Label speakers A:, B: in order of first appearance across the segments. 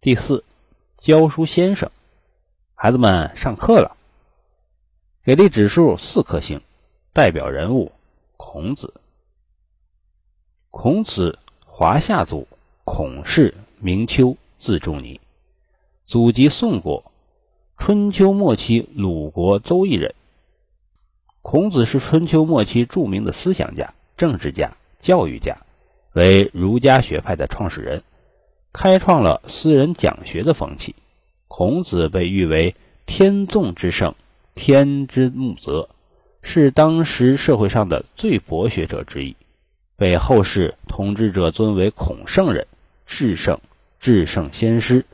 A: 第四，教书先生，孩子们上课了。给力指数四颗星。代表人物孔子。孔子，华夏族，孔氏，名丘，字仲尼，祖籍宋国，春秋末期鲁国邹邑人。孔子是春秋末期著名的思想家、政治家、教育家，为儒家学派的创始人，开创了私人讲学的风气。孔子被誉为天纵之圣，天之穆泽。是当时社会上的最博学者之一，被后世统治者尊为孔圣人、至圣、至圣先师、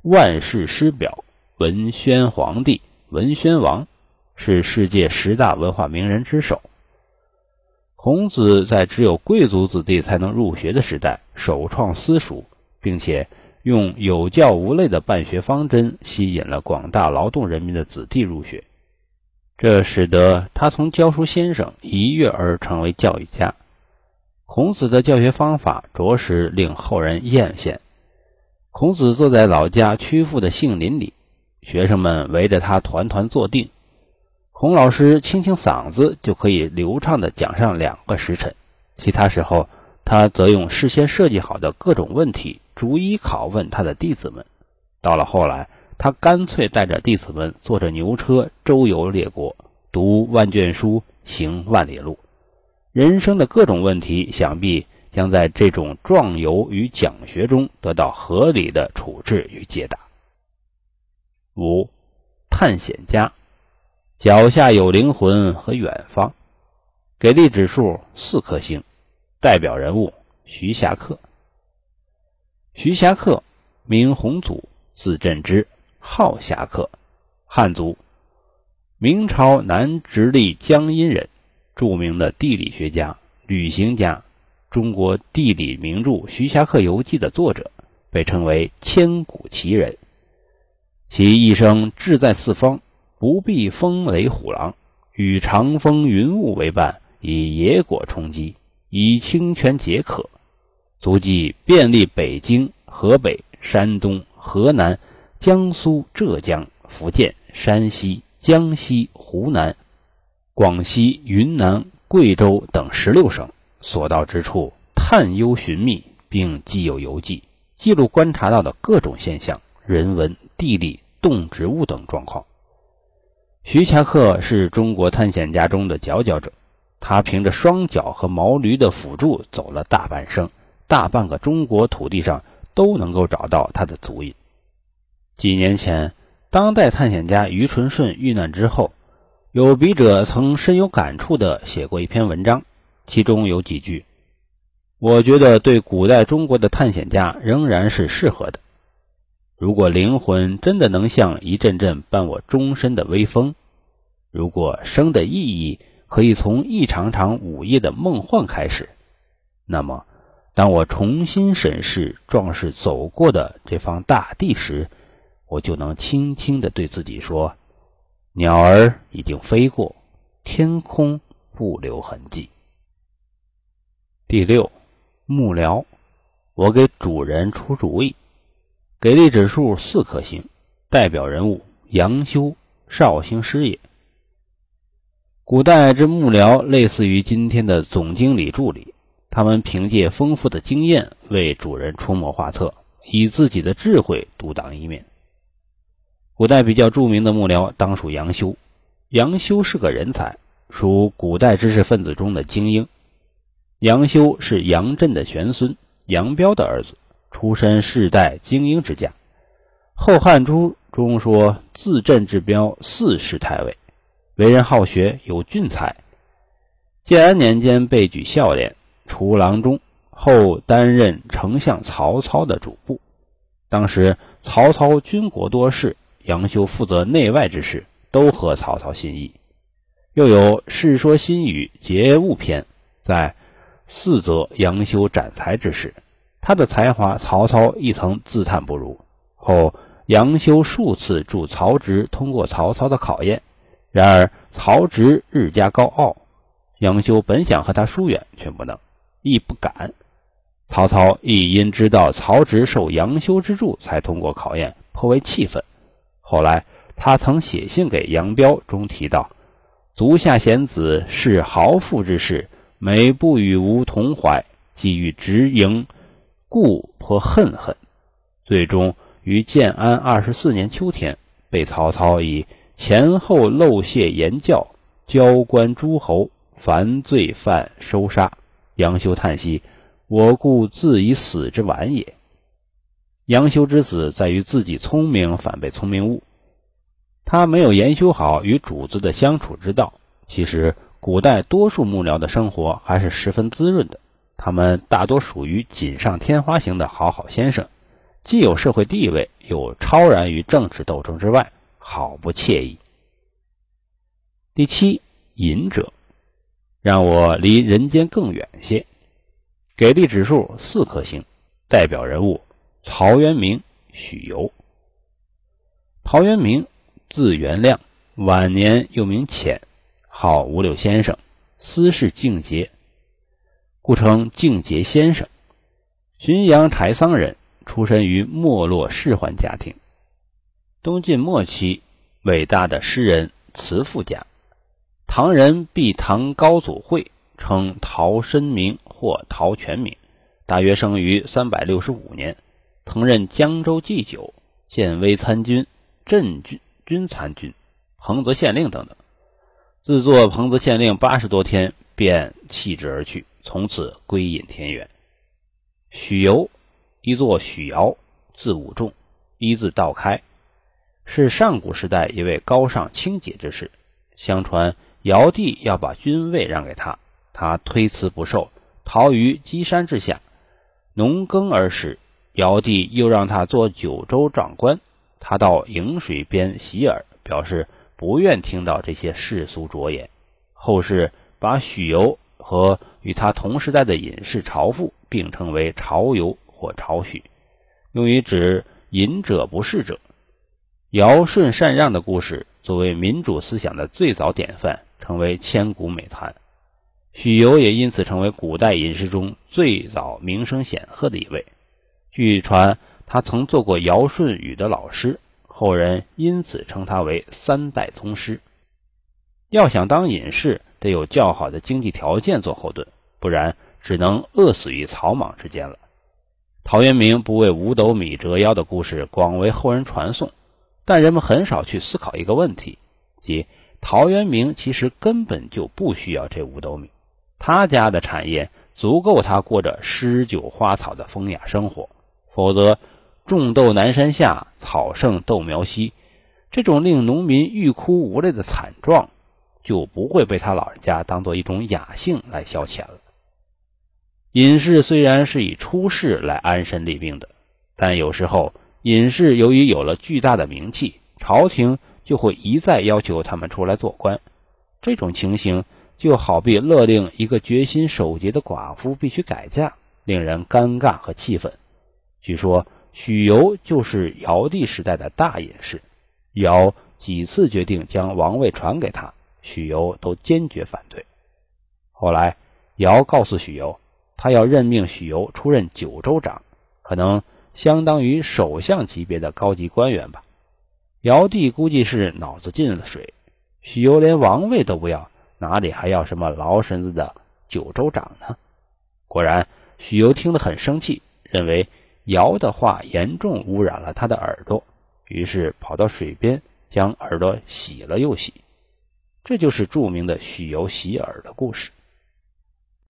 A: 万世师表、文宣皇帝、文宣王，是世界十大文化名人之首。孔子在只有贵族子弟才能入学的时代，首创私塾，并且用有教无类的办学方针，吸引了广大劳动人民的子弟入学。这使得他从教书先生一跃而成为教育家。孔子的教学方法着实令后人艳羡。孔子坐在老家曲阜的杏林里，学生们围着他团团坐定。孔老师清清嗓子就可以流畅地讲上两个时辰，其他时候他则用事先设计好的各种问题逐一拷问他的弟子们。到了后来。他干脆带着弟子们坐着牛车周游列国，读万卷书，行万里路。人生的各种问题，想必将在这种壮游与讲学中得到合理的处置与解答。五，探险家，脚下有灵魂和远方，给力指数四颗星。代表人物徐霞客。徐霞客，名洪祖，字振之。号侠客，汉族，明朝南直隶江阴人，著名的地理学家、旅行家，中国地理名著《徐霞客游记》的作者，被称为千古奇人。其一生志在四方，不避风雷虎狼，与长风云雾为伴，以野果充饥，以清泉解渴，足迹遍历北京、河北、山东、河南。江苏、浙江、福建、山西、江西、湖南、广西、云南、贵州等十六省，所到之处探幽寻觅，并记有游记，记录观察到的各种现象、人文、地理、动植物等状况。徐霞客是中国探险家中的佼佼者，他凭着双脚和毛驴的辅助走了大半生，大半个中国土地上都能够找到他的足印。几年前，当代探险家于纯顺遇难之后，有笔者曾深有感触地写过一篇文章，其中有几句，我觉得对古代中国的探险家仍然是适合的。如果灵魂真的能像一阵阵伴我终身的微风，如果生的意义可以从一场场午夜的梦幻开始，那么，当我重新审视壮士走过的这方大地时，我就能轻轻地对自己说：“鸟儿已经飞过，天空不留痕迹。”第六，幕僚，我给主人出主意，给力指数四颗星。代表人物杨修，绍兴师爷。古代之幕僚类似于今天的总经理助理，他们凭借丰富的经验为主人出谋划策，以自己的智慧独当一面。古代比较著名的幕僚当属杨修。杨修是个人才，属古代知识分子中的精英。杨修是杨震的玄孙，杨彪的儿子，出身世代精英之家。《后汉书》中说：“自震之彪，四世太尉，为人好学，有俊才。建安年间被举孝廉，除郎中，后担任丞相曹操的主簿。当时曹操军国多事。”杨修负责内外之事，都合曹操心意。又有《世说新语·节物篇》在四则杨修斩才之事，他的才华曹操亦曾自叹不如。后杨修数次助曹植通过曹操的考验，然而曹植日加高傲，杨修本想和他疏远，却不能，亦不敢。曹操亦因知道曹植受杨修之助，才通过考验，颇为气愤。后来他曾写信给杨彪，中提到：“足下贤子是豪富之士，每不与吾同怀，即欲直营，故颇恨恨。”最终于建安二十四年秋天，被曹操以前后漏泄言教，交官诸侯，凡罪犯收杀。杨修叹息。我故自以死之晚也。杨修之死在于自己聪明，反被聪明误。他没有研修好与主子的相处之道。其实，古代多数幕僚的生活还是十分滋润的。他们大多属于锦上添花型的好好先生，既有社会地位，又超然于政治斗争之外，好不惬意。第七，隐者，让我离人间更远些。给力指数四颗星，代表人物陶渊明、许由。陶渊明字元亮，晚年又名潜，号五柳先生，私事敬节，故称敬节先生。浔阳柴桑人，出身于没落仕宦家庭。东晋末期，伟大的诗人、词赋家。唐人避唐高祖讳。称陶申明或陶全明，大约生于三百六十五年，曾任江州祭酒、建威参军、镇军军参军、彭泽县令等等。自作彭泽县令八十多天，便弃之而去，从此归隐田园。许由，一作许尧，字武仲，一字道开，是上古时代一位高尚清洁之士。相传尧帝要把君位让给他。他推辞不受，逃于箕山之下，农耕而食。尧帝又让他做九州长官，他到颍水边洗耳，表示不愿听到这些世俗浊言。后世把许由和与他同时代的隐士朝父并称为朝游或朝许，用于指隐者不仕者。尧舜禅让的故事，作为民主思想的最早典范，成为千古美谈。许由也因此成为古代隐士中最早名声显赫的一位。据传，他曾做过尧舜禹的老师，后人因此称他为三代宗师。要想当隐士，得有较好的经济条件做后盾，不然只能饿死于草莽之间了。陶渊明不为五斗米折腰的故事广为后人传颂，但人们很少去思考一个问题，即陶渊明其实根本就不需要这五斗米。他家的产业足够他过着诗酒花草的风雅生活，否则种豆南山下，草盛豆苗稀，这种令农民欲哭无泪的惨状，就不会被他老人家当做一种雅兴来消遣了。隐士虽然是以出世来安身立命的，但有时候隐士由于有了巨大的名气，朝廷就会一再要求他们出来做官，这种情形。就好比勒令一个决心守节的寡妇必须改嫁，令人尴尬和气愤。据说许由就是尧帝时代的大隐士，尧几次决定将王位传给他，许由都坚决反对。后来尧告诉许由，他要任命许由出任九州长，可能相当于首相级别的高级官员吧。尧帝估计是脑子进了水，许由连王位都不要。哪里还要什么劳神子的九州长呢？果然，许由听得很生气，认为尧的话严重污染了他的耳朵，于是跑到水边将耳朵洗了又洗。这就是著名的许由洗耳的故事。